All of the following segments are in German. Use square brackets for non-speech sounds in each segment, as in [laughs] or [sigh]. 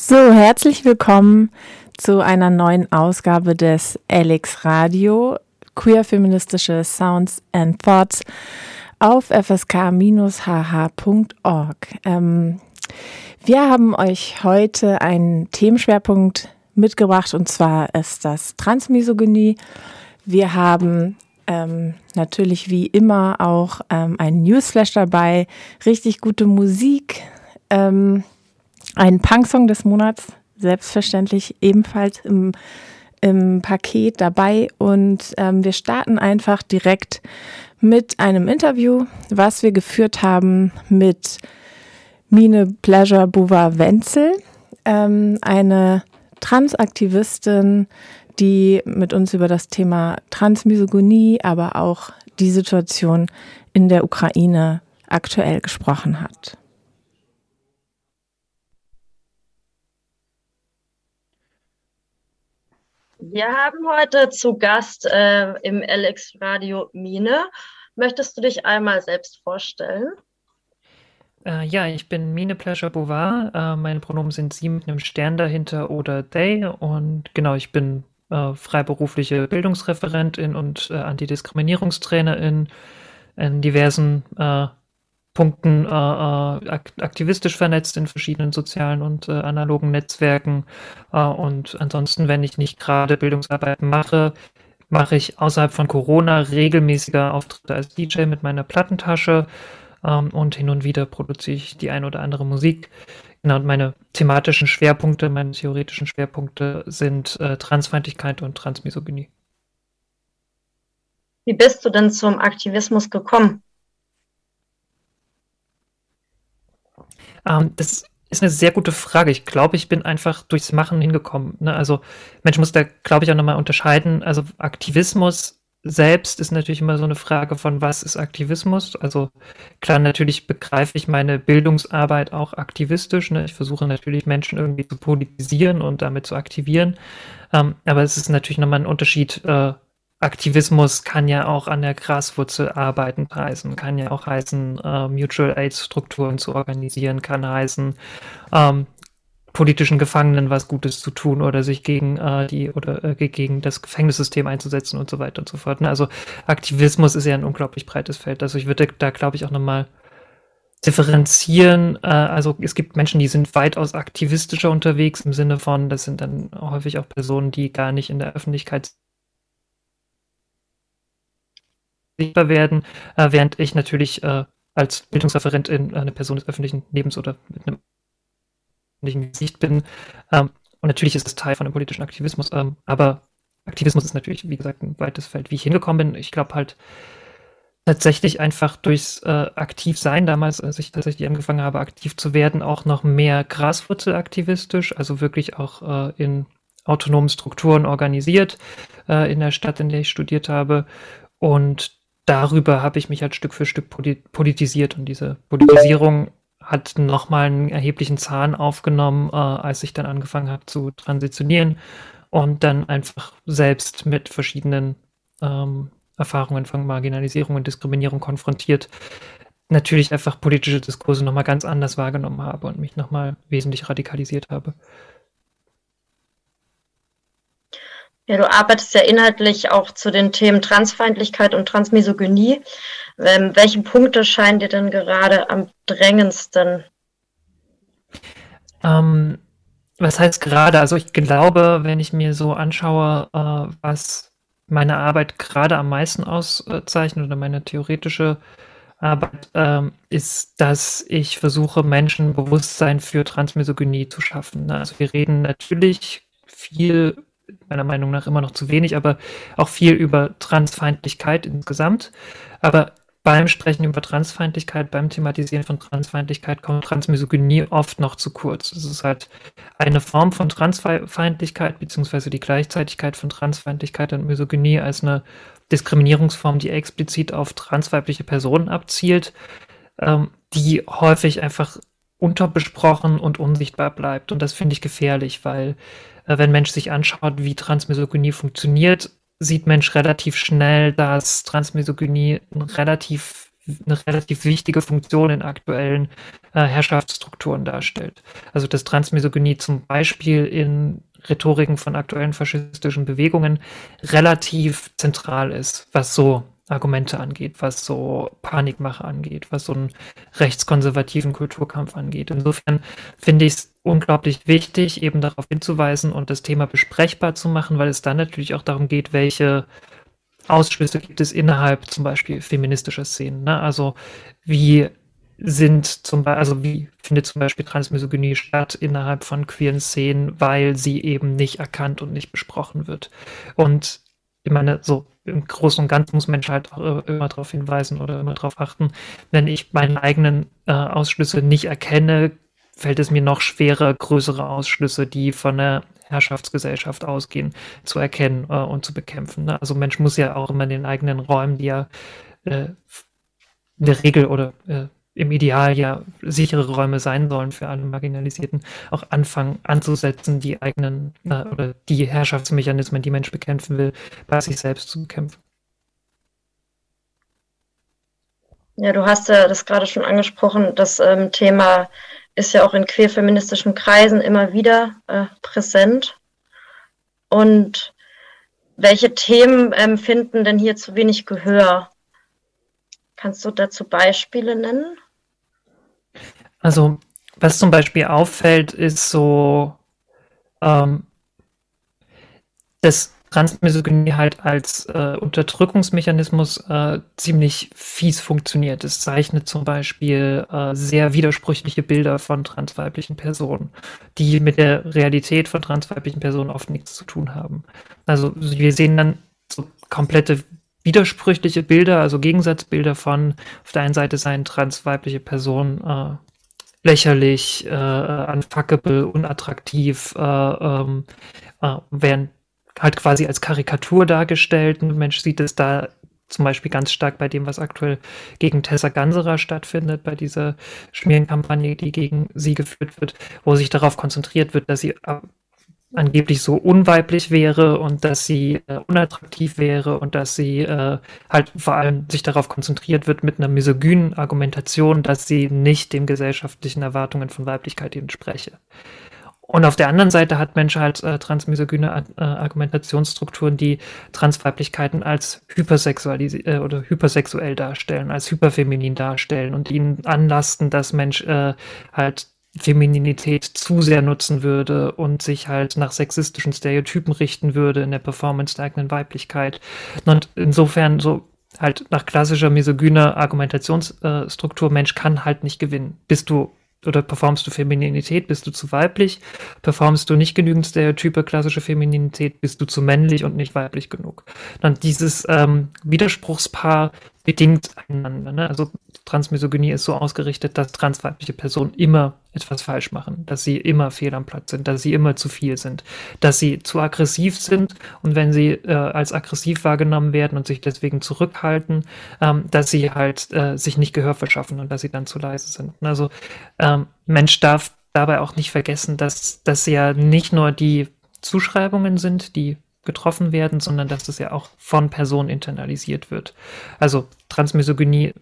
So, herzlich willkommen zu einer neuen Ausgabe des Alex Radio, queer feministische Sounds and Thoughts auf fsk-hh.org. Ähm, wir haben euch heute einen Themenschwerpunkt mitgebracht und zwar ist das Transmisogynie. Wir haben ähm, natürlich wie immer auch ähm, einen Newsflash dabei, richtig gute Musik, ähm, ein Punksong des Monats, selbstverständlich ebenfalls im, im Paket dabei und ähm, wir starten einfach direkt mit einem Interview, was wir geführt haben mit Mine Pleasure Buva Wenzel, ähm, eine Transaktivistin, die mit uns über das Thema Transmisogonie, aber auch die Situation in der Ukraine aktuell gesprochen hat. Wir haben heute zu Gast äh, im LX Radio Mine. Möchtest du dich einmal selbst vorstellen? Äh, ja, ich bin Mine Pleasure Bouvard. Äh, meine Pronomen sind sie mit einem Stern dahinter oder they. Und genau, ich bin äh, freiberufliche Bildungsreferentin und äh, Antidiskriminierungstrainerin in diversen äh, Punkten äh, aktivistisch vernetzt in verschiedenen sozialen und analogen Netzwerken. und ansonsten, wenn ich nicht gerade Bildungsarbeit mache, mache ich außerhalb von Corona regelmäßiger Auftritte als DJ mit meiner Plattentasche ähm, und hin und wieder produziere ich die ein oder andere Musik. Genau, und meine thematischen Schwerpunkte, meine theoretischen Schwerpunkte sind äh, Transfeindlichkeit und Transmisogynie. Wie bist du denn zum Aktivismus gekommen? Ähm, das ist eine sehr gute Frage. Ich glaube, ich bin einfach durchs Machen hingekommen. Ne? Also, Mensch muss da, glaube ich, auch nochmal unterscheiden. Also, Aktivismus selbst ist natürlich immer so eine Frage von, was ist Aktivismus? Also klar, natürlich begreife ich meine Bildungsarbeit auch aktivistisch. Ne? Ich versuche natürlich Menschen irgendwie zu politisieren und damit zu aktivieren. Ähm, aber es ist natürlich nochmal ein Unterschied. Äh, Aktivismus kann ja auch an der Graswurzel arbeiten heißen, kann ja auch heißen, äh, Mutual Aid Strukturen zu organisieren, kann heißen, ähm, politischen Gefangenen was Gutes zu tun oder sich gegen äh, die oder äh, gegen das Gefängnissystem einzusetzen und so weiter und so fort. Ne? Also Aktivismus ist ja ein unglaublich breites Feld. Also ich würde da, glaube ich, auch nochmal differenzieren. Äh, also es gibt Menschen, die sind weitaus aktivistischer unterwegs im Sinne von, das sind dann häufig auch Personen, die gar nicht in der Öffentlichkeit sichtbar werden, äh, während ich natürlich äh, als Bildungsreferentin eine Person des öffentlichen Lebens oder mit einem öffentlichen Gesicht bin. Ähm, und natürlich ist es Teil von dem politischen Aktivismus, ähm, aber Aktivismus ist natürlich, wie gesagt, ein weites Feld. Wie ich hingekommen bin, ich glaube halt tatsächlich einfach durchs äh, Aktivsein damals, als ich tatsächlich angefangen habe, aktiv zu werden, auch noch mehr graswurzelaktivistisch, also wirklich auch äh, in autonomen Strukturen organisiert äh, in der Stadt, in der ich studiert habe. Und darüber habe ich mich halt Stück für Stück politisiert und diese Politisierung hat nochmal einen erheblichen Zahn aufgenommen, äh, als ich dann angefangen habe zu transitionieren und dann einfach selbst mit verschiedenen ähm, Erfahrungen von Marginalisierung und Diskriminierung konfrontiert, natürlich einfach politische Diskurse nochmal ganz anders wahrgenommen habe und mich nochmal wesentlich radikalisiert habe. Ja, du arbeitest ja inhaltlich auch zu den Themen Transfeindlichkeit und Transmisogynie. Ähm, welche Punkte scheinen dir denn gerade am drängendsten? Ähm, was heißt gerade? Also ich glaube, wenn ich mir so anschaue, äh, was meine Arbeit gerade am meisten auszeichnet oder meine theoretische Arbeit, ähm, ist, dass ich versuche, Menschen Bewusstsein für Transmisogynie zu schaffen. Also wir reden natürlich viel meiner Meinung nach immer noch zu wenig, aber auch viel über Transfeindlichkeit insgesamt. Aber beim Sprechen über Transfeindlichkeit, beim Thematisieren von Transfeindlichkeit kommt Transmisogynie oft noch zu kurz. Es ist halt eine Form von Transfeindlichkeit, beziehungsweise die Gleichzeitigkeit von Transfeindlichkeit und Misogynie als eine Diskriminierungsform, die explizit auf transweibliche Personen abzielt, ähm, die häufig einfach unterbesprochen und unsichtbar bleibt. Und das finde ich gefährlich, weil wenn Mensch sich anschaut, wie Transmisogynie funktioniert, sieht Mensch relativ schnell, dass Transmisogynie relativ eine relativ wichtige Funktion in aktuellen äh, Herrschaftsstrukturen darstellt. Also dass Transmisogynie zum Beispiel in Rhetoriken von aktuellen faschistischen Bewegungen relativ zentral ist, was so Argumente angeht, was so Panikmache angeht, was so einen rechtskonservativen Kulturkampf angeht. Insofern finde ich es unglaublich wichtig, eben darauf hinzuweisen und das Thema besprechbar zu machen, weil es dann natürlich auch darum geht, welche Ausschlüsse gibt es innerhalb zum Beispiel feministischer Szenen. Ne? Also wie sind zum Beispiel, also wie findet zum Beispiel Transmisogynie statt innerhalb von queeren Szenen, weil sie eben nicht erkannt und nicht besprochen wird. Und ich meine, so im Großen und Ganzen muss Mensch halt auch immer darauf hinweisen oder immer darauf achten, wenn ich meine eigenen äh, Ausschlüsse nicht erkenne, fällt es mir noch schwerer, größere Ausschlüsse, die von der Herrschaftsgesellschaft ausgehen, zu erkennen äh, und zu bekämpfen. Ne? Also Mensch muss ja auch immer in den eigenen Räumen, die ja äh, in der Regel oder äh, im Ideal ja sichere Räume sein sollen für alle Marginalisierten, auch anfangen anzusetzen, die eigenen äh, oder die Herrschaftsmechanismen, die Mensch bekämpfen will, bei sich selbst zu bekämpfen. Ja, du hast ja das gerade schon angesprochen, das ähm, Thema ist ja auch in queerfeministischen Kreisen immer wieder äh, präsent. Und welche Themen ähm, finden denn hier zu wenig Gehör? Kannst du dazu Beispiele nennen? Also, was zum Beispiel auffällt, ist so, ähm, dass Transmisogynie halt als äh, Unterdrückungsmechanismus äh, ziemlich fies funktioniert. Es zeichnet zum Beispiel äh, sehr widersprüchliche Bilder von transweiblichen Personen, die mit der Realität von transweiblichen Personen oft nichts zu tun haben. Also wir sehen dann so komplette widersprüchliche Bilder, also Gegensatzbilder von auf der einen Seite seien transweibliche Personen äh, lächerlich, äh, unfuckable, unattraktiv, äh, ähm, äh, während halt quasi als Karikatur dargestellt. Ein Mensch sieht es da zum Beispiel ganz stark bei dem, was aktuell gegen Tessa Ganserer stattfindet, bei dieser Schmierenkampagne, die gegen sie geführt wird, wo sich darauf konzentriert wird, dass sie äh, angeblich so unweiblich wäre und dass sie äh, unattraktiv wäre und dass sie äh, halt vor allem sich darauf konzentriert wird mit einer misogynen Argumentation, dass sie nicht den gesellschaftlichen Erwartungen von Weiblichkeit entspreche. Und auf der anderen Seite hat Mensch halt äh, transmisogyne äh, Argumentationsstrukturen, die Transweiblichkeiten als hypersexualisiert äh, oder hypersexuell darstellen, als hyperfeminin darstellen und ihnen anlasten, dass Mensch äh, halt Femininität zu sehr nutzen würde und sich halt nach sexistischen Stereotypen richten würde in der Performance der eigenen Weiblichkeit. Und insofern so halt nach klassischer misogyner Argumentationsstruktur, Mensch kann halt nicht gewinnen. Bist du oder performst du Femininität, bist du zu weiblich, performst du nicht genügend Stereotype, klassische Femininität, bist du zu männlich und nicht weiblich genug. Dann dieses ähm, Widerspruchspaar bedingt einander. Ne? Also Transmisogynie ist so ausgerichtet, dass transweibliche Personen immer etwas falsch machen, dass sie immer fehl am Platz sind, dass sie immer zu viel sind, dass sie zu aggressiv sind und wenn sie äh, als aggressiv wahrgenommen werden und sich deswegen zurückhalten, ähm, dass sie halt äh, sich nicht Gehör verschaffen und dass sie dann zu leise sind. Also ähm, Mensch darf dabei auch nicht vergessen, dass das ja nicht nur die Zuschreibungen sind, die getroffen werden, sondern dass es ja auch von Personen internalisiert wird. Also Transmisogynie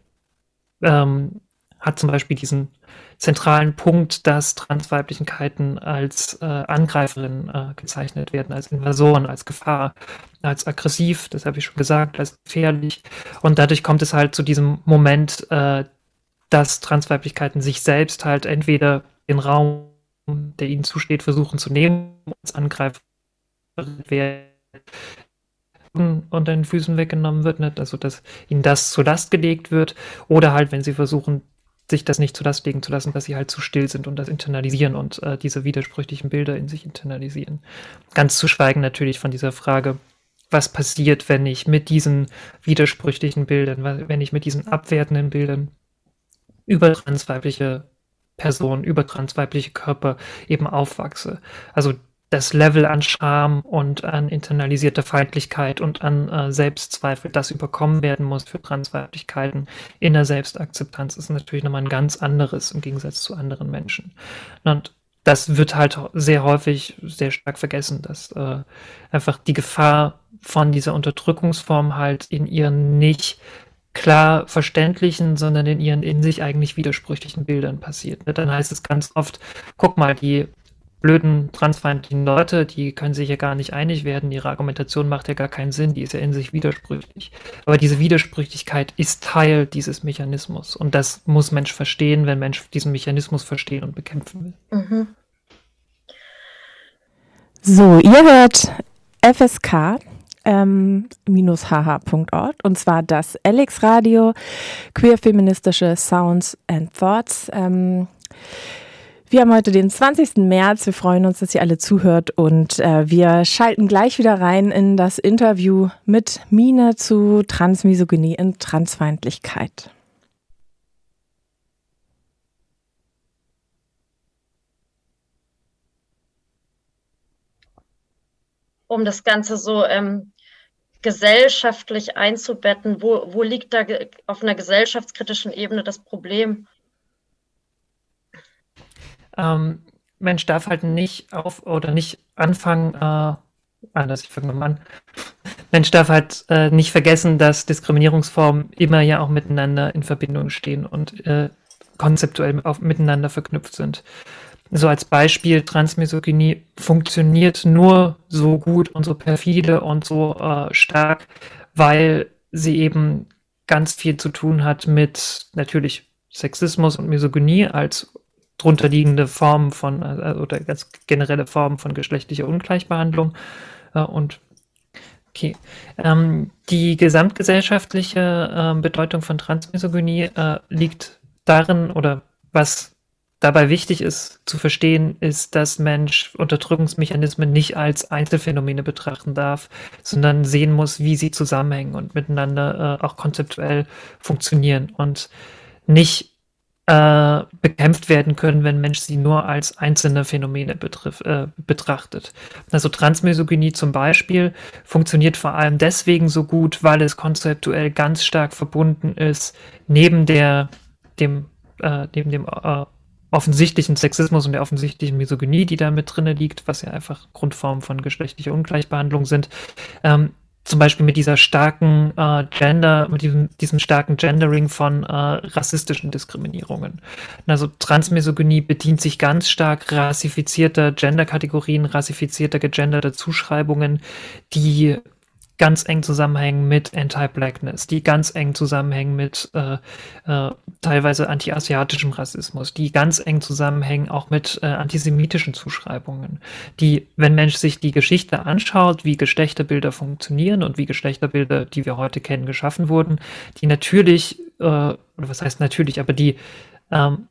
ähm, hat zum Beispiel diesen zentralen Punkt, dass Transweiblichkeiten als äh, Angreiferinnen äh, gezeichnet werden, als Invasoren, als Gefahr, als aggressiv, das habe ich schon gesagt, als gefährlich. Und dadurch kommt es halt zu diesem Moment, äh, dass Transweiblichkeiten sich selbst halt entweder den Raum, der ihnen zusteht, versuchen zu nehmen, als Angreifer werden unter den Füßen weggenommen wird, nicht? also dass ihnen das zur Last gelegt wird, oder halt, wenn sie versuchen, sich das nicht zur Last legen zu lassen, dass sie halt zu still sind und das internalisieren und äh, diese widersprüchlichen Bilder in sich internalisieren. Ganz zu schweigen natürlich von dieser Frage, was passiert, wenn ich mit diesen widersprüchlichen Bildern, wenn ich mit diesen abwertenden Bildern über transweibliche Personen, über transweibliche Körper eben aufwachse. Also das Level an Scham und an internalisierter Feindlichkeit und an äh, Selbstzweifel, das überkommen werden muss für Transweiblichkeiten in der Selbstakzeptanz, ist natürlich nochmal ein ganz anderes im Gegensatz zu anderen Menschen. Und das wird halt sehr häufig sehr stark vergessen, dass äh, einfach die Gefahr von dieser Unterdrückungsform halt in ihren nicht klar verständlichen, sondern in ihren in sich eigentlich widersprüchlichen Bildern passiert. Dann heißt es ganz oft, guck mal, die blöden transfeindlichen Leute, die können sich ja gar nicht einig werden, ihre Argumentation macht ja gar keinen Sinn, die ist ja in sich widersprüchlich. Aber diese Widersprüchlichkeit ist Teil dieses Mechanismus und das muss Mensch verstehen, wenn Mensch diesen Mechanismus verstehen und bekämpfen will. Mhm. So, ihr hört FSK ähm, hh.org und zwar das Alex Radio, queer-feministische Sounds and Thoughts. Ähm, wir haben heute den 20. März. Wir freuen uns, dass ihr alle zuhört und äh, wir schalten gleich wieder rein in das Interview mit Mine zu Transmisogynie und Transfeindlichkeit. Um das Ganze so ähm, gesellschaftlich einzubetten, wo, wo liegt da auf einer gesellschaftskritischen Ebene das Problem? Ähm, Mensch darf halt nicht auf oder nicht anfangen, äh, anders, ich fange mal an. Mensch darf halt äh, nicht vergessen, dass Diskriminierungsformen immer ja auch miteinander in Verbindung stehen und äh, konzeptuell auf, miteinander verknüpft sind. So als Beispiel, Transmisogynie funktioniert nur so gut und so perfide und so äh, stark, weil sie eben ganz viel zu tun hat mit natürlich Sexismus und Misogynie als drunterliegende Formen von äh, oder ganz generelle Formen von geschlechtlicher Ungleichbehandlung. Äh, und okay, ähm, die gesamtgesellschaftliche äh, Bedeutung von Transmisogynie äh, liegt darin oder was dabei wichtig ist zu verstehen, ist, dass Mensch Unterdrückungsmechanismen nicht als Einzelfänomene betrachten darf, sondern sehen muss, wie sie zusammenhängen und miteinander äh, auch konzeptuell funktionieren und nicht äh, bekämpft werden können, wenn Mensch sie nur als einzelne Phänomene betrifft, äh, betrachtet. Also Transmisogynie zum Beispiel funktioniert vor allem deswegen so gut, weil es konzeptuell ganz stark verbunden ist, neben der, dem, äh, neben dem äh, offensichtlichen Sexismus und der offensichtlichen Misogynie, die da mit drinne liegt, was ja einfach Grundformen von geschlechtlicher Ungleichbehandlung sind, ähm, zum Beispiel mit dieser starken äh, Gender, mit diesem, diesem starken Gendering von äh, rassistischen Diskriminierungen. Also Transmisogynie bedient sich ganz stark rassifizierter Genderkategorien, rassifizierter gegenderter Zuschreibungen, die ganz eng zusammenhängen mit Anti-Blackness, die ganz eng zusammenhängen mit äh, äh, teilweise anti-asiatischem Rassismus, die ganz eng zusammenhängen auch mit äh, antisemitischen Zuschreibungen, die, wenn Mensch sich die Geschichte anschaut, wie Geschlechterbilder funktionieren und wie Geschlechterbilder, die wir heute kennen, geschaffen wurden, die natürlich, äh, oder was heißt natürlich, aber die ähm,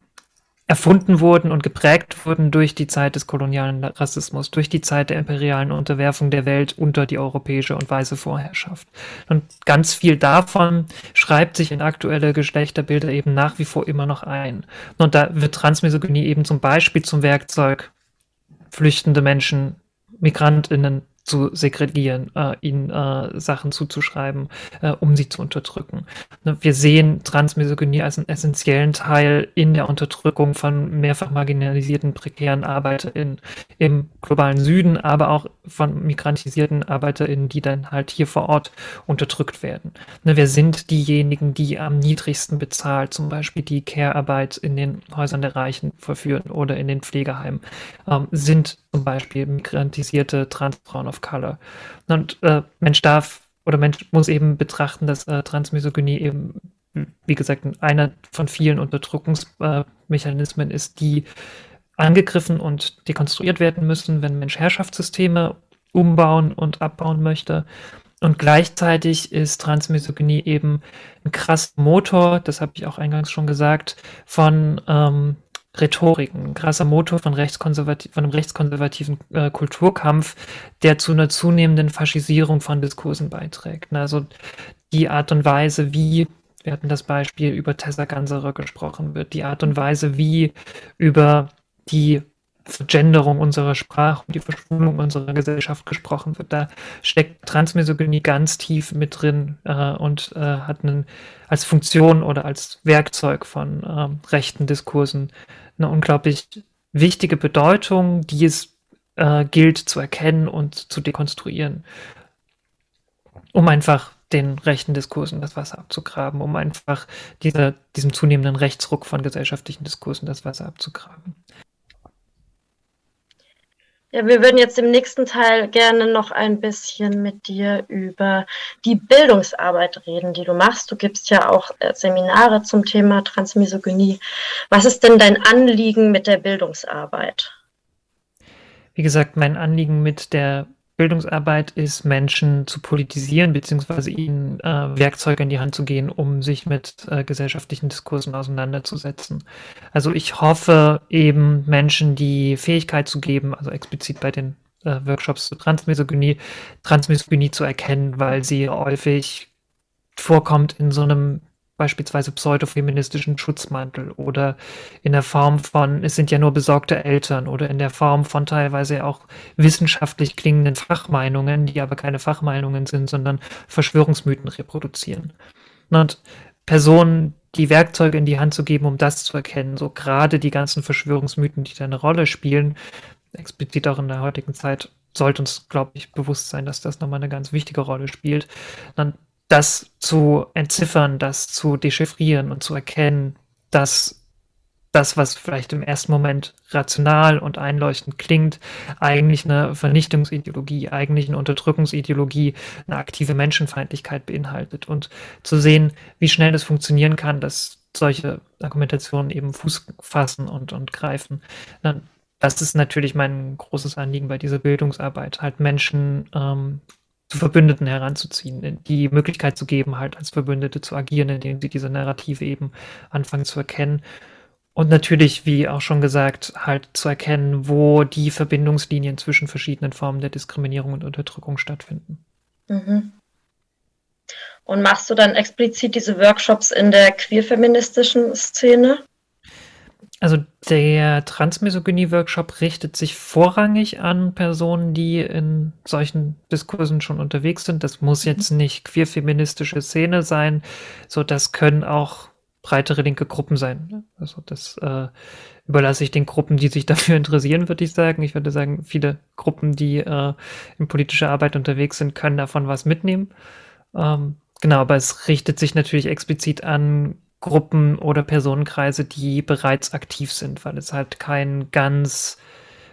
erfunden wurden und geprägt wurden durch die Zeit des kolonialen Rassismus, durch die Zeit der imperialen Unterwerfung der Welt unter die europäische und weiße Vorherrschaft. Und ganz viel davon schreibt sich in aktuelle Geschlechterbilder eben nach wie vor immer noch ein. Und da wird Transmisogynie eben zum Beispiel zum Werkzeug, flüchtende Menschen, Migrantinnen zu segregieren, äh, ihnen äh, Sachen zuzuschreiben, äh, um sie zu unterdrücken. Ne, wir sehen Transmisogynie als einen essentiellen Teil in der Unterdrückung von mehrfach marginalisierten, prekären ArbeiterInnen im globalen Süden, aber auch von migrantisierten ArbeiterInnen, die dann halt hier vor Ort unterdrückt werden. Ne, wir sind diejenigen, die am niedrigsten bezahlt, zum Beispiel die Care-Arbeit in den Häusern der Reichen verführen oder in den Pflegeheimen, ähm, sind zum Beispiel migrantisierte Transfrauen of Color. Und äh, Mensch darf oder Mensch muss eben betrachten, dass äh, Transmisogynie eben, wie gesagt, einer von vielen Unterdrückungsmechanismen äh, ist, die angegriffen und dekonstruiert werden müssen, wenn Mensch Herrschaftssysteme umbauen und abbauen möchte. Und gleichzeitig ist Transmisogynie eben ein krasser Motor, das habe ich auch eingangs schon gesagt, von ähm, Rhetorik, ein krasser Motor von, rechtskonservativ, von einem rechtskonservativen äh, Kulturkampf, der zu einer zunehmenden Faschisierung von Diskursen beiträgt. Also die Art und Weise, wie, wir hatten das Beispiel über Tessa Ganserer gesprochen wird, die Art und Weise, wie über die Vergenderung unserer Sprache und die Verschwulung unserer Gesellschaft gesprochen wird. Da steckt Transmisogynie ganz tief mit drin äh, und äh, hat einen, als Funktion oder als Werkzeug von äh, rechten Diskursen eine unglaublich wichtige Bedeutung, die es äh, gilt zu erkennen und zu dekonstruieren, um einfach den rechten Diskursen das Wasser abzugraben, um einfach diese, diesem zunehmenden Rechtsruck von gesellschaftlichen Diskursen das Wasser abzugraben. Ja, wir würden jetzt im nächsten Teil gerne noch ein bisschen mit dir über die Bildungsarbeit reden, die du machst. Du gibst ja auch äh, Seminare zum Thema Transmisogynie. Was ist denn dein Anliegen mit der Bildungsarbeit? Wie gesagt, mein Anliegen mit der Bildungsarbeit ist, Menschen zu politisieren, beziehungsweise ihnen äh, Werkzeuge in die Hand zu gehen, um sich mit äh, gesellschaftlichen Diskursen auseinanderzusetzen. Also ich hoffe eben Menschen die Fähigkeit zu geben, also explizit bei den äh, Workshops zur Transmisogynie, Transmisogynie zu erkennen, weil sie häufig vorkommt in so einem beispielsweise pseudofeministischen Schutzmantel oder in der Form von, es sind ja nur besorgte Eltern oder in der Form von teilweise auch wissenschaftlich klingenden Fachmeinungen, die aber keine Fachmeinungen sind, sondern Verschwörungsmythen reproduzieren. Und Personen die Werkzeuge in die Hand zu geben, um das zu erkennen, so gerade die ganzen Verschwörungsmythen, die da eine Rolle spielen, explizit auch in der heutigen Zeit, sollte uns, glaube ich, bewusst sein, dass das nochmal eine ganz wichtige Rolle spielt. Dann das zu entziffern, das zu dechiffrieren und zu erkennen, dass das, was vielleicht im ersten Moment rational und einleuchtend klingt, eigentlich eine Vernichtungsideologie, eigentlich eine Unterdrückungsideologie, eine aktive Menschenfeindlichkeit beinhaltet. Und zu sehen, wie schnell das funktionieren kann, dass solche Argumentationen eben Fuß fassen und, und greifen. Das ist natürlich mein großes Anliegen bei dieser Bildungsarbeit, halt Menschen ähm, zu Verbündeten heranzuziehen, die Möglichkeit zu geben, halt als Verbündete zu agieren, indem sie diese Narrative eben anfangen zu erkennen. Und natürlich, wie auch schon gesagt, halt zu erkennen, wo die Verbindungslinien zwischen verschiedenen Formen der Diskriminierung und Unterdrückung stattfinden. Mhm. Und machst du dann explizit diese Workshops in der queerfeministischen Szene? Also der Transmisogynie-Workshop richtet sich vorrangig an Personen, die in solchen Diskursen schon unterwegs sind. Das muss mhm. jetzt nicht queer-feministische Szene sein, so das können auch breitere linke Gruppen sein. Also das äh, überlasse ich den Gruppen, die sich [laughs] dafür interessieren, würde ich sagen. Ich würde sagen, viele Gruppen, die äh, in politischer Arbeit unterwegs sind, können davon was mitnehmen. Ähm, genau, aber es richtet sich natürlich explizit an Gruppen oder Personenkreise, die bereits aktiv sind, weil es halt kein ganz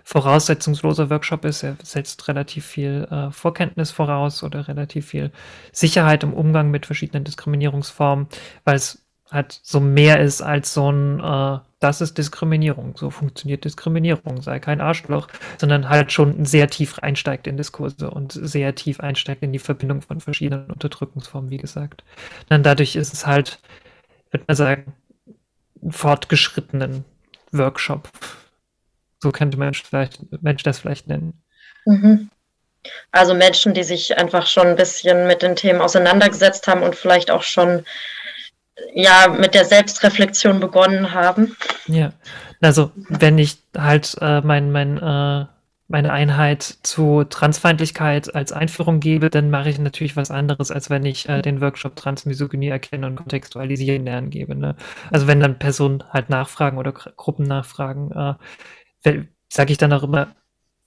voraussetzungsloser Workshop ist. Er setzt relativ viel äh, Vorkenntnis voraus oder relativ viel Sicherheit im Umgang mit verschiedenen Diskriminierungsformen, weil es halt so mehr ist als so ein, äh, das ist Diskriminierung, so funktioniert Diskriminierung, sei kein Arschloch, sondern halt schon sehr tief einsteigt in Diskurse und sehr tief einsteigt in die Verbindung von verschiedenen Unterdrückungsformen, wie gesagt. Dann dadurch ist es halt würde man sagen, fortgeschrittenen Workshop. So könnte man vielleicht, Mensch das vielleicht nennen. Mhm. Also Menschen, die sich einfach schon ein bisschen mit den Themen auseinandergesetzt haben und vielleicht auch schon ja mit der Selbstreflexion begonnen haben. Ja, also wenn ich halt äh, mein, mein äh, meine Einheit zu Transfeindlichkeit als Einführung gebe, dann mache ich natürlich was anderes, als wenn ich äh, den Workshop Transmisogynie erkennen und kontextualisieren lernen gebe. Ne? Also wenn dann Personen halt nachfragen oder Gruppen nachfragen, äh, sage ich dann auch immer,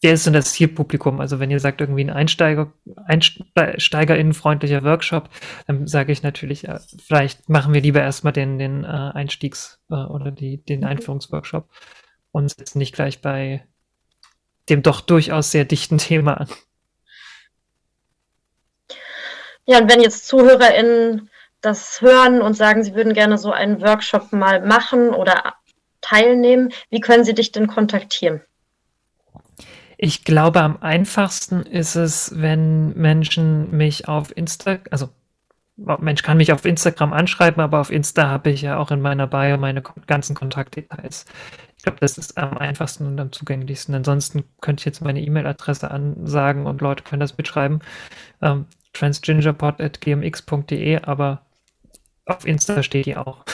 wer ist denn das Zielpublikum? Also wenn ihr sagt, irgendwie ein Einsteiger, einsteigerinnenfreundlicher Workshop, dann sage ich natürlich, äh, vielleicht machen wir lieber erstmal den, den äh, Einstiegs- äh, oder die, den mhm. Einführungsworkshop und setzen nicht gleich bei dem doch durchaus sehr dichten Thema an. Ja, und wenn jetzt ZuhörerInnen das hören und sagen, sie würden gerne so einen Workshop mal machen oder teilnehmen, wie können sie dich denn kontaktieren? Ich glaube, am einfachsten ist es, wenn Menschen mich auf Insta, also Mensch kann mich auf Instagram anschreiben, aber auf Insta habe ich ja auch in meiner Bio meine ganzen Kontaktdetails glaube, das ist am einfachsten und am zugänglichsten. Ansonsten könnte ich jetzt meine E-Mail-Adresse ansagen und Leute können das mitschreiben. Ähm, transgingerpod.gmx.de, aber auf Insta steht die auch.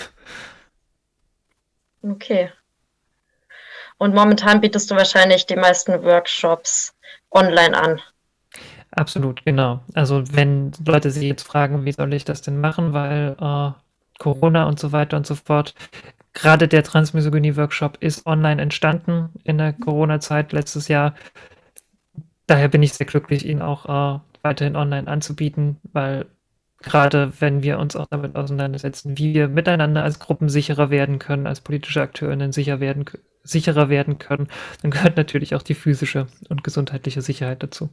Okay. Und momentan bietest du wahrscheinlich die meisten Workshops online an. Absolut, genau. Also wenn Leute sich jetzt fragen, wie soll ich das denn machen, weil äh, Corona und so weiter und so fort, gerade der Transmisogynie-Workshop ist online entstanden in der Corona-Zeit letztes Jahr. Daher bin ich sehr glücklich, ihn auch äh, weiterhin online anzubieten, weil gerade wenn wir uns auch damit auseinandersetzen, wie wir miteinander als Gruppen sicherer werden können, als politische AkteurInnen sicher werden, sicherer werden können, dann gehört natürlich auch die physische und gesundheitliche Sicherheit dazu.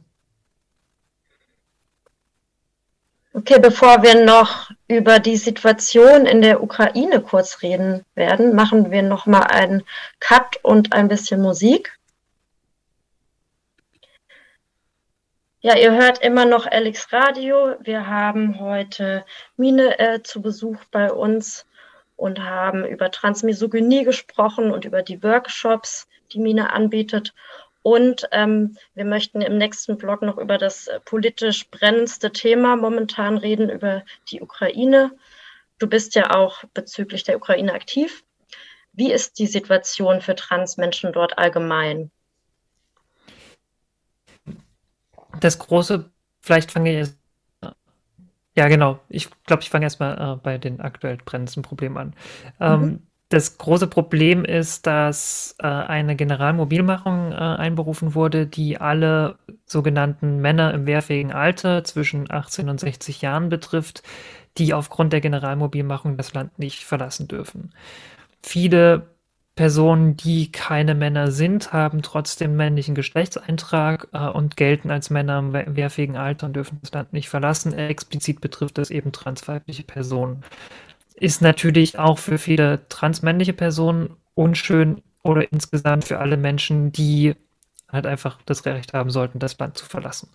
Okay, bevor wir noch über die Situation in der Ukraine kurz reden werden, machen wir noch mal einen Cut und ein bisschen Musik. Ja, ihr hört immer noch Alex Radio. Wir haben heute Mine äh, zu Besuch bei uns und haben über Transmisogynie gesprochen und über die Workshops, die Mine anbietet. Und ähm, wir möchten im nächsten Blog noch über das äh, politisch brennendste Thema momentan reden, über die Ukraine. Du bist ja auch bezüglich der Ukraine aktiv. Wie ist die Situation für Transmenschen dort allgemein? das große, vielleicht fange ich jetzt, ja genau, ich glaube, ich fange erstmal äh, bei den aktuell brennendsten Problemen an. Ähm, mhm. Das große Problem ist, dass äh, eine Generalmobilmachung äh, einberufen wurde, die alle sogenannten Männer im wehrfähigen Alter zwischen 18 und 60 Jahren betrifft, die aufgrund der Generalmobilmachung das Land nicht verlassen dürfen. Viele Personen, die keine Männer sind, haben trotzdem männlichen Geschlechtseintrag äh, und gelten als Männer im wehrfähigen Alter und dürfen das Land nicht verlassen. Explizit betrifft das eben transweibliche Personen. Ist natürlich auch für viele transmännliche Personen unschön oder insgesamt für alle Menschen, die halt einfach das Recht haben sollten, das Land zu verlassen.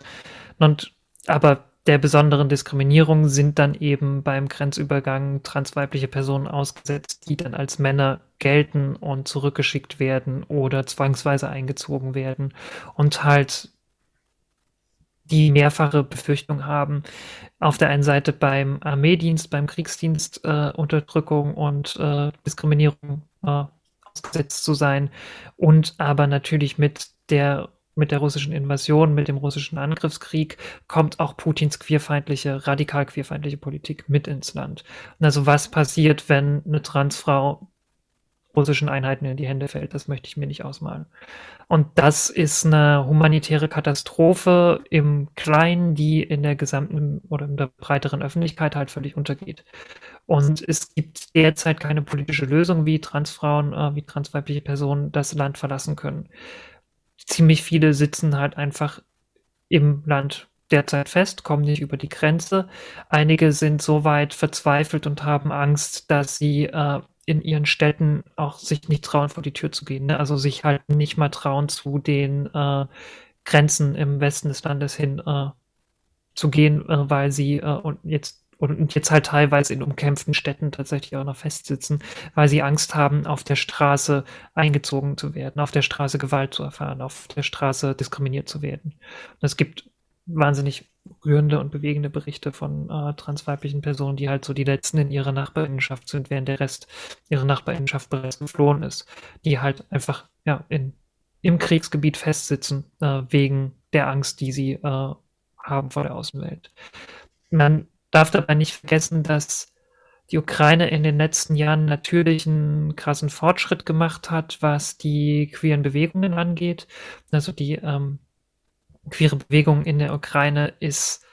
Und aber der besonderen Diskriminierung sind dann eben beim Grenzübergang transweibliche Personen ausgesetzt, die dann als Männer gelten und zurückgeschickt werden oder zwangsweise eingezogen werden und halt die mehrfache Befürchtung haben, auf der einen Seite beim Armeedienst, beim Kriegsdienst äh, Unterdrückung und äh, Diskriminierung äh, ausgesetzt zu sein und aber natürlich mit der mit der russischen Invasion, mit dem russischen Angriffskrieg kommt auch Putins queerfeindliche, radikal queerfeindliche Politik mit ins Land. Und also was passiert, wenn eine Transfrau russischen Einheiten in die Hände fällt, das möchte ich mir nicht ausmalen. Und das ist eine humanitäre Katastrophe im Kleinen, die in der gesamten oder in der breiteren Öffentlichkeit halt völlig untergeht. Und es gibt derzeit keine politische Lösung, wie Transfrauen, äh, wie transweibliche Personen das Land verlassen können ziemlich viele sitzen halt einfach im Land derzeit fest, kommen nicht über die Grenze. Einige sind so weit verzweifelt und haben Angst, dass sie äh, in ihren Städten auch sich nicht trauen, vor die Tür zu gehen. Ne? Also sich halt nicht mal trauen, zu den äh, Grenzen im Westen des Landes hin äh, zu gehen, äh, weil sie äh, und jetzt und jetzt halt teilweise in umkämpften Städten tatsächlich auch noch festsitzen, weil sie Angst haben, auf der Straße eingezogen zu werden, auf der Straße Gewalt zu erfahren, auf der Straße diskriminiert zu werden. Und es gibt wahnsinnig rührende und bewegende Berichte von äh, transweiblichen Personen, die halt so die letzten in ihrer Nachbarinnenschaft sind, während der Rest ihrer Nachbarinnenschaft bereits geflohen ist, die halt einfach ja in, im Kriegsgebiet festsitzen äh, wegen der Angst, die sie äh, haben vor der Außenwelt. Man darf dabei nicht vergessen, dass die Ukraine in den letzten Jahren natürlich einen krassen Fortschritt gemacht hat, was die queeren Bewegungen angeht. Also die ähm, queere Bewegung in der Ukraine ist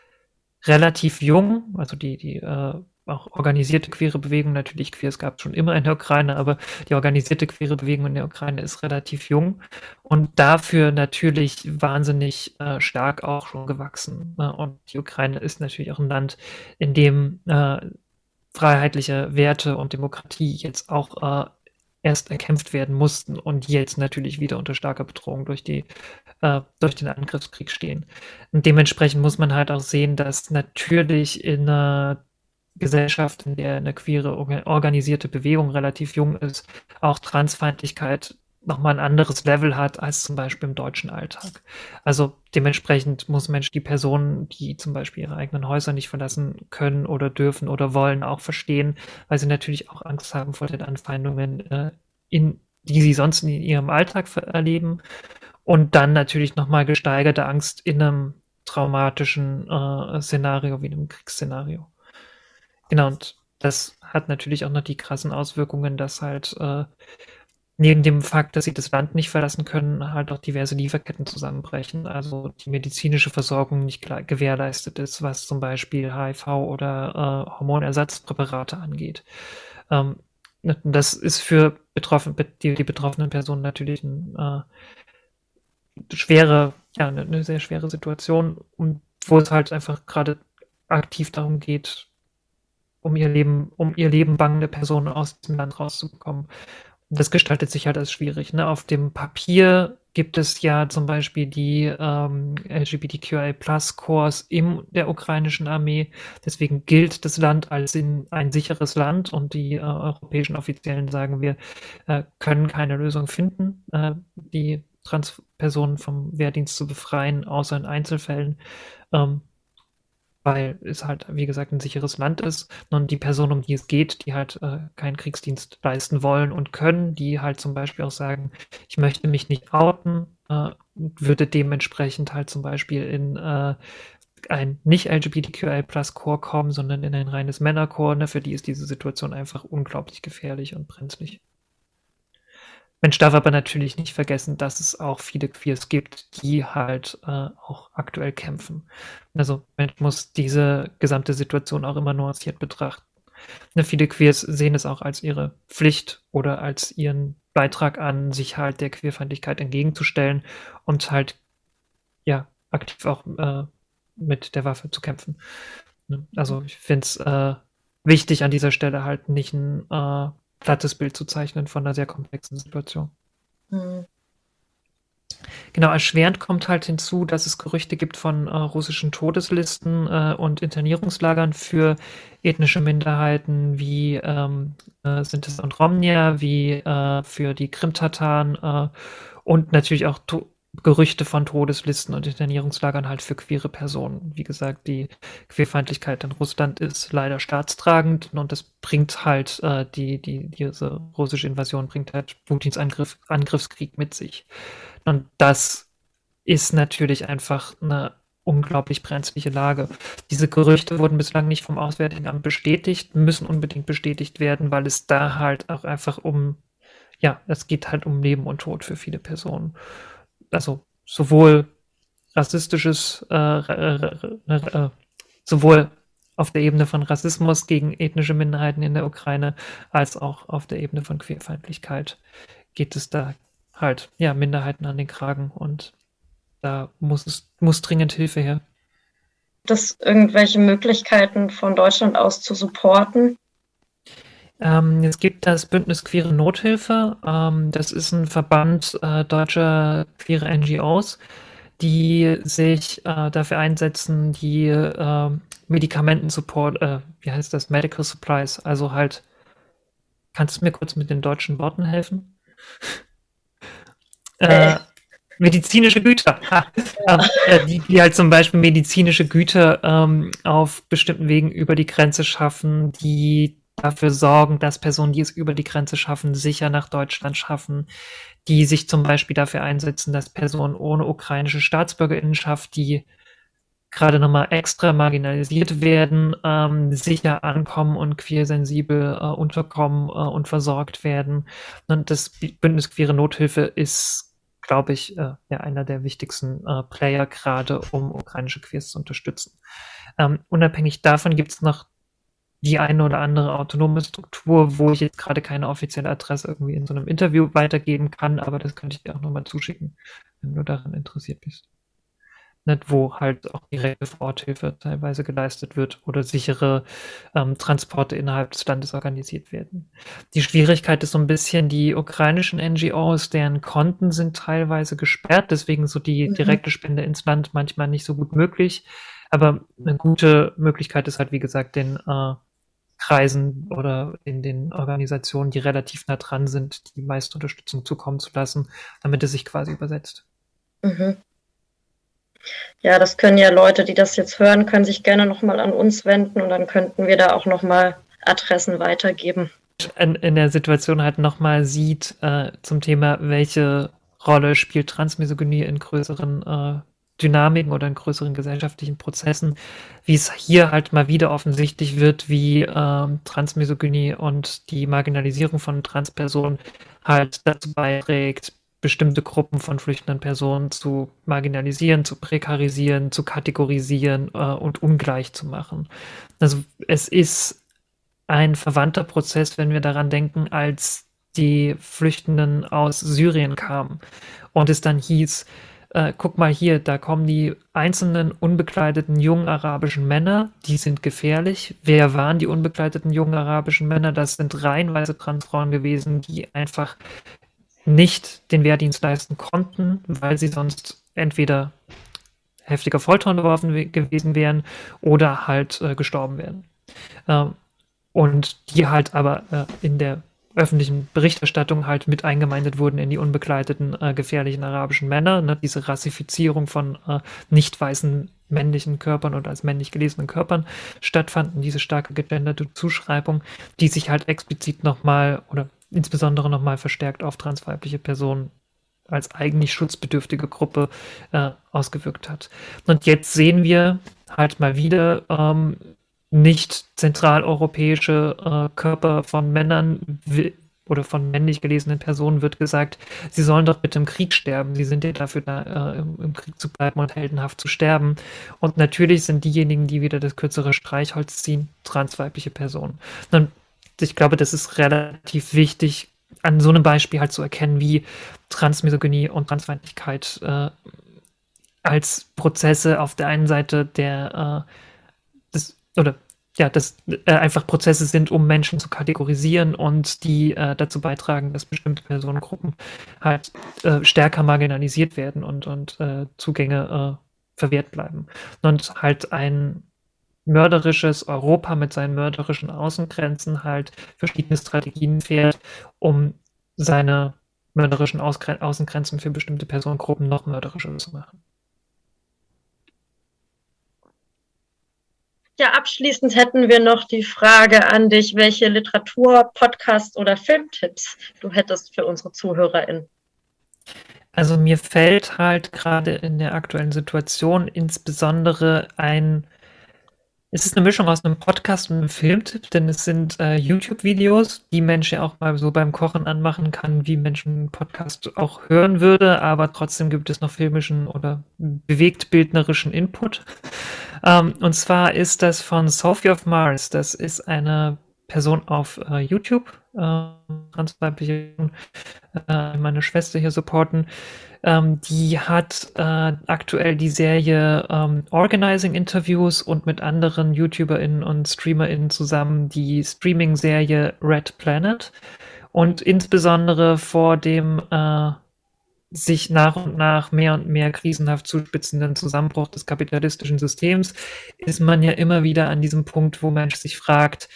relativ jung, also die, die äh, auch organisierte queere Bewegung, natürlich queer, es gab schon immer in der Ukraine, aber die organisierte queere Bewegung in der Ukraine ist relativ jung und dafür natürlich wahnsinnig äh, stark auch schon gewachsen. Ne? Und die Ukraine ist natürlich auch ein Land, in dem äh, freiheitliche Werte und Demokratie jetzt auch äh, erst erkämpft werden mussten und jetzt natürlich wieder unter starker Bedrohung durch die äh, durch den Angriffskrieg stehen. Und dementsprechend muss man halt auch sehen, dass natürlich in einer Gesellschaft, in der eine queere organisierte Bewegung relativ jung ist, auch Transfeindlichkeit nochmal ein anderes Level hat als zum Beispiel im deutschen Alltag. Also dementsprechend muss Mensch die Personen, die zum Beispiel ihre eigenen Häuser nicht verlassen können oder dürfen oder wollen, auch verstehen, weil sie natürlich auch Angst haben vor den Anfeindungen, äh, in, die sie sonst in ihrem Alltag erleben. Und dann natürlich nochmal gesteigerte Angst in einem traumatischen äh, Szenario wie einem Kriegsszenario. Genau, und das hat natürlich auch noch die krassen Auswirkungen, dass halt äh, neben dem Fakt, dass sie das Land nicht verlassen können, halt auch diverse Lieferketten zusammenbrechen. Also die medizinische Versorgung nicht gewährleistet ist, was zum Beispiel HIV oder äh, Hormonersatzpräparate angeht. Ähm, das ist für betroffen, die, die betroffenen Personen natürlich ein, äh, schwere, ja, eine, eine, sehr schwere Situation, wo es halt einfach gerade aktiv darum geht, um ihr Leben, um ihr Leben bangende Personen aus dem Land rauszubekommen das gestaltet sich halt als schwierig. Ne? Auf dem Papier gibt es ja zum Beispiel die ähm, LGBTQI-Plus-Kurs in der ukrainischen Armee. Deswegen gilt das Land als in, ein sicheres Land und die äh, europäischen Offiziellen sagen, wir äh, können keine Lösung finden, äh, die Transpersonen vom Wehrdienst zu befreien, außer in Einzelfällen. Ähm, weil es halt, wie gesagt, ein sicheres Land ist. Und die Personen, um die es geht, die halt äh, keinen Kriegsdienst leisten wollen und können, die halt zum Beispiel auch sagen, ich möchte mich nicht outen, äh, würde dementsprechend halt zum Beispiel in äh, ein nicht LGBTQI Plus Core kommen, sondern in ein reines Männerchor. Ne? Für die ist diese Situation einfach unglaublich gefährlich und brenzlig. Mensch darf aber natürlich nicht vergessen, dass es auch viele Queers gibt, die halt äh, auch aktuell kämpfen. Also Mensch muss diese gesamte Situation auch immer nuanciert betrachten. Ne, viele Queers sehen es auch als ihre Pflicht oder als ihren Beitrag an, sich halt der Queerfeindlichkeit entgegenzustellen und halt ja aktiv auch äh, mit der Waffe zu kämpfen. Ne, also ich finde es äh, wichtig an dieser Stelle halt nicht ein äh, plattes Bild zu zeichnen von einer sehr komplexen Situation. Mhm. Genau, erschwerend kommt halt hinzu, dass es Gerüchte gibt von äh, russischen Todeslisten äh, und Internierungslagern für ethnische Minderheiten wie ähm, äh, Sintes und Romnia, wie äh, für die Krimtataren äh, und natürlich auch to Gerüchte von Todeslisten und Internierungslagern halt für queere Personen. Wie gesagt, die Queerfeindlichkeit in Russland ist leider staatstragend und das bringt halt äh, die, die, diese russische Invasion bringt halt Putins Angriff, Angriffskrieg mit sich. Und das ist natürlich einfach eine unglaublich brenzliche Lage. Diese Gerüchte wurden bislang nicht vom Auswärtigen Amt bestätigt, müssen unbedingt bestätigt werden, weil es da halt auch einfach um, ja, es geht halt um Leben und Tod für viele Personen also sowohl rassistisches, äh, äh, sowohl auf der Ebene von Rassismus gegen ethnische Minderheiten in der Ukraine als auch auf der Ebene von Queerfeindlichkeit geht es da halt, ja, Minderheiten an den Kragen und da muss es, muss dringend Hilfe her. Das irgendwelche Möglichkeiten von Deutschland aus zu supporten? Ähm, es gibt das Bündnis Queere Nothilfe. Ähm, das ist ein Verband äh, deutscher queere NGOs, die sich äh, dafür einsetzen, die äh, Medikamentensupport, äh, wie heißt das, Medical Supplies, also halt, kannst du mir kurz mit den deutschen Worten helfen? Äh, medizinische Güter. Ähm, äh, die, die, halt zum Beispiel medizinische Güter ähm, auf bestimmten Wegen über die Grenze schaffen, die dafür sorgen, dass Personen, die es über die Grenze schaffen, sicher nach Deutschland schaffen, die sich zum Beispiel dafür einsetzen, dass Personen ohne ukrainische Staatsbürgerinnenschaft, die gerade nochmal extra marginalisiert werden, ähm, sicher ankommen und queersensibel äh, unterkommen äh, und versorgt werden. Und das Bündnis Queere Nothilfe ist, glaube ich, äh, ja einer der wichtigsten äh, Player gerade, um ukrainische Queers zu unterstützen. Ähm, unabhängig davon gibt es noch die eine oder andere autonome Struktur, wo ich jetzt gerade keine offizielle Adresse irgendwie in so einem Interview weitergeben kann, aber das könnte ich dir auch nochmal zuschicken, wenn du daran interessiert bist. Nicht, wo halt auch direkte Vororthilfe teilweise geleistet wird oder sichere ähm, Transporte innerhalb des Landes organisiert werden. Die Schwierigkeit ist so ein bisschen die ukrainischen NGOs, deren Konten sind teilweise gesperrt, deswegen so die mhm. direkte Spende ins Land manchmal nicht so gut möglich. Aber eine gute Möglichkeit ist halt, wie gesagt, den äh, Kreisen oder in den Organisationen, die relativ nah dran sind, die meiste Unterstützung zukommen zu lassen, damit es sich quasi übersetzt. Mhm. Ja, das können ja Leute, die das jetzt hören, können sich gerne nochmal an uns wenden und dann könnten wir da auch nochmal Adressen weitergeben. In, in der Situation halt nochmal sieht äh, zum Thema, welche Rolle spielt Transmisogynie in größeren äh, Dynamiken oder in größeren gesellschaftlichen Prozessen, wie es hier halt mal wieder offensichtlich wird, wie ähm, Transmisogynie und die Marginalisierung von Transpersonen halt dazu beiträgt, bestimmte Gruppen von flüchtenden Personen zu marginalisieren, zu prekarisieren, zu kategorisieren äh, und ungleich zu machen. Also es ist ein verwandter Prozess, wenn wir daran denken, als die Flüchtenden aus Syrien kamen und es dann hieß, äh, guck mal hier, da kommen die einzelnen unbekleideten jungen arabischen Männer, die sind gefährlich. Wer waren die unbekleideten jungen arabischen Männer? Das sind reihenweise Transfrauen gewesen, die einfach nicht den Wehrdienst leisten konnten, weil sie sonst entweder heftiger Folter unterworfen gewesen wären oder halt äh, gestorben wären. Ähm, und die halt aber äh, in der öffentlichen Berichterstattung halt mit eingemeindet wurden in die unbegleiteten äh, gefährlichen arabischen Männer. Ne? Diese Rassifizierung von äh, nicht weißen männlichen Körpern und als männlich gelesenen Körpern stattfanden, diese starke gegenderte Zuschreibung, die sich halt explizit nochmal oder insbesondere nochmal verstärkt auf transweibliche Personen als eigentlich schutzbedürftige Gruppe äh, ausgewirkt hat. Und jetzt sehen wir halt mal wieder, ähm, nicht zentraleuropäische äh, Körper von Männern oder von männlich gelesenen Personen wird gesagt, sie sollen doch bitte im Krieg sterben. Sie sind ja dafür da, äh, im, im, Krieg zu bleiben und heldenhaft zu sterben. Und natürlich sind diejenigen, die wieder das kürzere Streichholz ziehen, transweibliche Personen. Und ich glaube, das ist relativ wichtig, an so einem Beispiel halt zu erkennen, wie Transmisogynie und Transfeindlichkeit äh, als Prozesse auf der einen Seite der äh, oder ja, das äh, einfach Prozesse sind, um Menschen zu kategorisieren und die äh, dazu beitragen, dass bestimmte Personengruppen halt äh, stärker marginalisiert werden und, und äh, Zugänge äh, verwehrt bleiben. Und halt ein mörderisches Europa mit seinen mörderischen Außengrenzen halt verschiedene Strategien fährt, um seine mörderischen Ausgren Außengrenzen für bestimmte Personengruppen noch mörderischer zu machen. Ja, abschließend hätten wir noch die Frage an dich, welche Literatur, Podcast oder Filmtipps du hättest für unsere ZuhörerInnen. Also mir fällt halt gerade in der aktuellen Situation insbesondere ein es ist eine Mischung aus einem Podcast und einem Filmtipp, denn es sind äh, YouTube-Videos, die Mensch ja auch mal so beim Kochen anmachen kann, wie Menschen einen Podcast auch hören würde, aber trotzdem gibt es noch filmischen oder bewegtbildnerischen Input. Ähm, und zwar ist das von Sophie of Mars. Das ist eine Person auf äh, YouTube, äh, transweibliche, äh, meine Schwester hier supporten. Ähm, die hat äh, aktuell die Serie ähm, Organizing Interviews und mit anderen YouTuberInnen und StreamerInnen zusammen die Streaming-Serie Red Planet. Und insbesondere vor dem äh, sich nach und nach mehr und mehr krisenhaft zuspitzenden Zusammenbruch des kapitalistischen Systems ist man ja immer wieder an diesem Punkt, wo man sich fragt,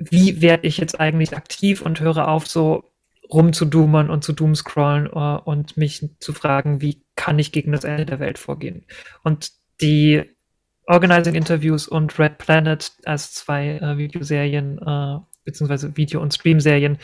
wie werde ich jetzt eigentlich aktiv und höre auf, so rumzudoomern und zu doomscrollen uh, und mich zu fragen, wie kann ich gegen das Ende der Welt vorgehen. Und die Organizing Interviews und Red Planet als zwei äh, Videoserien äh, beziehungsweise Video- und Stream-Serien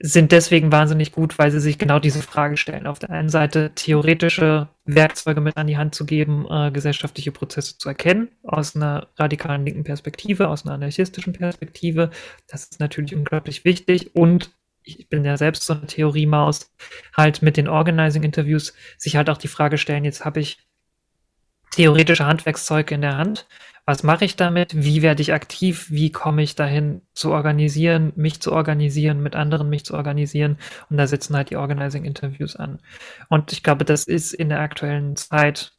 sind deswegen wahnsinnig gut, weil sie sich genau diese Frage stellen. Auf der einen Seite theoretische Werkzeuge mit an die Hand zu geben, äh, gesellschaftliche Prozesse zu erkennen, aus einer radikalen linken Perspektive, aus einer anarchistischen Perspektive. Das ist natürlich unglaublich wichtig und ich bin ja selbst so eine Theoriemaus, halt mit den Organizing-Interviews sich halt auch die Frage stellen, jetzt habe ich theoretische Handwerkszeuge in der Hand was mache ich damit? Wie werde ich aktiv? Wie komme ich dahin zu organisieren, mich zu organisieren, mit anderen mich zu organisieren? Und da sitzen halt die Organizing-Interviews an. Und ich glaube, das ist in der aktuellen Zeit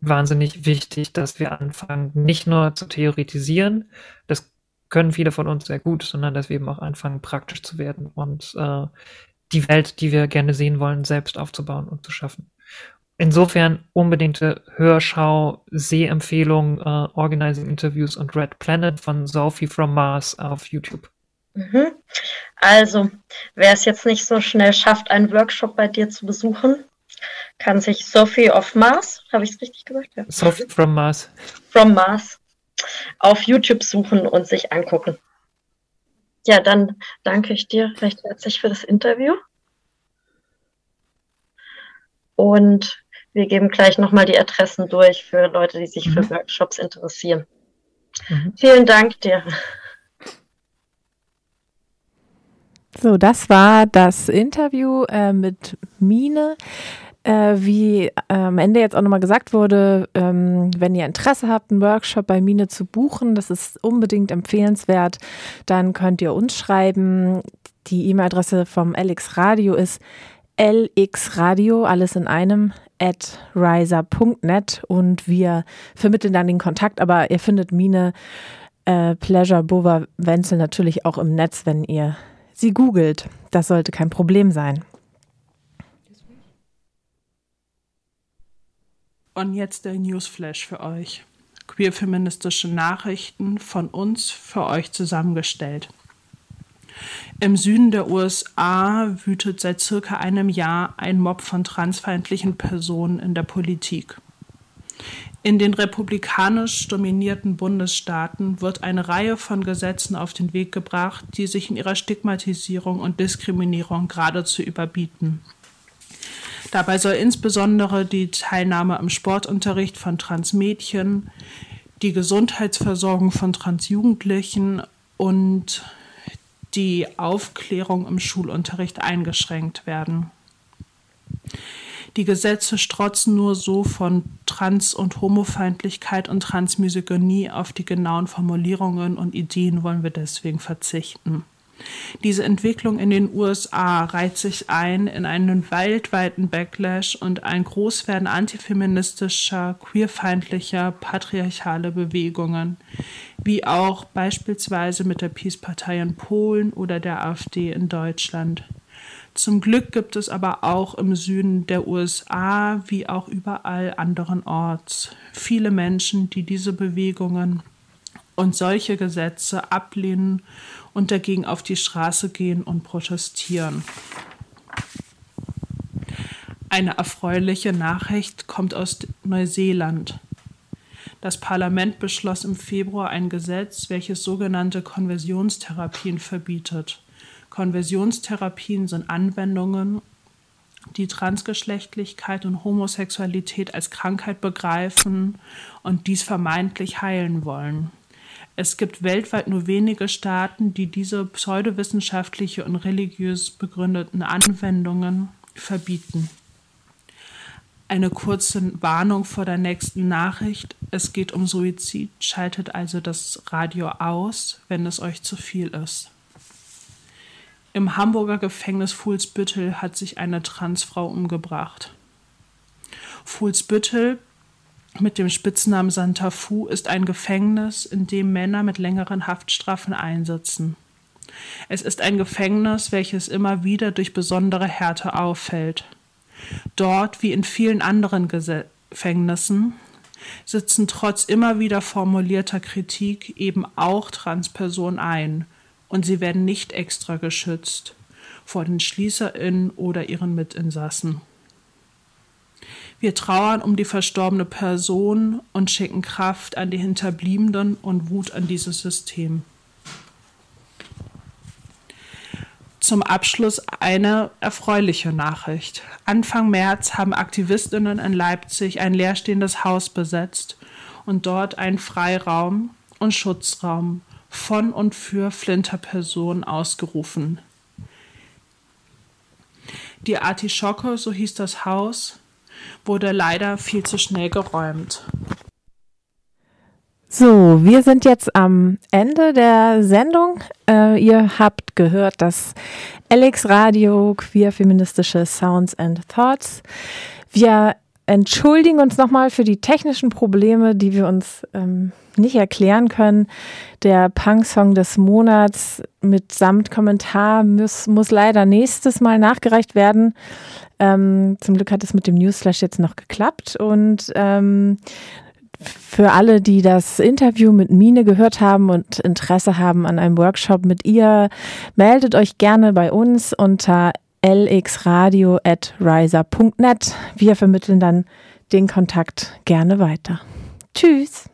wahnsinnig wichtig, dass wir anfangen, nicht nur zu theoretisieren, das können viele von uns sehr gut, sondern dass wir eben auch anfangen, praktisch zu werden und äh, die Welt, die wir gerne sehen wollen, selbst aufzubauen und zu schaffen. Insofern unbedingte Hörschau, Sehempfehlung, uh, Organizing Interviews und Red Planet von Sophie from Mars auf YouTube. Mhm. Also, wer es jetzt nicht so schnell schafft, einen Workshop bei dir zu besuchen, kann sich Sophie of Mars, habe ich es richtig gesagt? Ja. Sophie from Mars. From Mars auf YouTube suchen und sich angucken. Ja, dann danke ich dir recht herzlich für das Interview. Und wir geben gleich nochmal die Adressen durch für Leute, die sich mhm. für Workshops interessieren. Mhm. Vielen Dank dir. So, das war das Interview äh, mit Mine. Äh, wie äh, am Ende jetzt auch nochmal gesagt wurde, ähm, wenn ihr Interesse habt, einen Workshop bei Mine zu buchen, das ist unbedingt empfehlenswert, dann könnt ihr uns schreiben. Die E-Mail-Adresse vom LX Radio ist lxradio, alles in einem, at riser.net und wir vermitteln dann den Kontakt, aber ihr findet Mine äh, Pleasure Bova Wenzel natürlich auch im Netz, wenn ihr sie googelt. Das sollte kein Problem sein. Und jetzt der Newsflash für euch. Queer-feministische Nachrichten von uns für euch zusammengestellt. Im Süden der USA wütet seit circa einem Jahr ein Mob von transfeindlichen Personen in der Politik. In den republikanisch dominierten Bundesstaaten wird eine Reihe von Gesetzen auf den Weg gebracht, die sich in ihrer Stigmatisierung und Diskriminierung geradezu überbieten. Dabei soll insbesondere die Teilnahme am Sportunterricht von Transmädchen, die Gesundheitsversorgung von Transjugendlichen und die Aufklärung im Schulunterricht eingeschränkt werden. Die Gesetze strotzen nur so von Trans- und Homofeindlichkeit und Transmisogynie. Auf die genauen Formulierungen und Ideen wollen wir deswegen verzichten. Diese Entwicklung in den USA reiht sich ein in einen weltweiten Backlash und ein Großwerden antifeministischer, queerfeindlicher, patriarchaler Bewegungen, wie auch beispielsweise mit der Peace-Partei in Polen oder der AfD in Deutschland. Zum Glück gibt es aber auch im Süden der USA wie auch überall anderenorts viele Menschen, die diese Bewegungen und solche Gesetze ablehnen und dagegen auf die Straße gehen und protestieren. Eine erfreuliche Nachricht kommt aus Neuseeland. Das Parlament beschloss im Februar ein Gesetz, welches sogenannte Konversionstherapien verbietet. Konversionstherapien sind Anwendungen, die Transgeschlechtlichkeit und Homosexualität als Krankheit begreifen und dies vermeintlich heilen wollen. Es gibt weltweit nur wenige Staaten, die diese pseudowissenschaftliche und religiös begründeten Anwendungen verbieten. Eine kurze Warnung vor der nächsten Nachricht. Es geht um Suizid. Schaltet also das Radio aus, wenn es euch zu viel ist. Im Hamburger Gefängnis Fuhlsbüttel hat sich eine Transfrau umgebracht. Fuhlsbüttel mit dem Spitznamen Santa Fu ist ein Gefängnis, in dem Männer mit längeren Haftstrafen einsitzen. Es ist ein Gefängnis, welches immer wieder durch besondere Härte auffällt. Dort, wie in vielen anderen Gefängnissen, sitzen trotz immer wieder formulierter Kritik eben auch Transpersonen ein, und sie werden nicht extra geschützt vor den SchließerInnen oder ihren Mitinsassen. Wir trauern um die verstorbene Person und schicken Kraft an die Hinterbliebenen und Wut an dieses System. Zum Abschluss eine erfreuliche Nachricht. Anfang März haben Aktivistinnen in Leipzig ein leerstehendes Haus besetzt und dort einen Freiraum und Schutzraum von und für Flinterpersonen ausgerufen. Die Artischocke, so hieß das Haus, wurde leider viel zu schnell geräumt. So, wir sind jetzt am Ende der Sendung. Äh, ihr habt gehört das Alex Radio Queer Feministische Sounds and Thoughts. Wir entschuldigen uns nochmal für die technischen Probleme, die wir uns ähm, nicht erklären können. Der Punk-Song des Monats mit samt Kommentar muss, muss leider nächstes Mal nachgereicht werden. Ähm, zum Glück hat es mit dem Newsflash jetzt noch geklappt und ähm, für alle, die das Interview mit Mine gehört haben und Interesse haben an einem Workshop mit ihr, meldet euch gerne bei uns unter lxradio.riser.net. Wir vermitteln dann den Kontakt gerne weiter. Tschüss.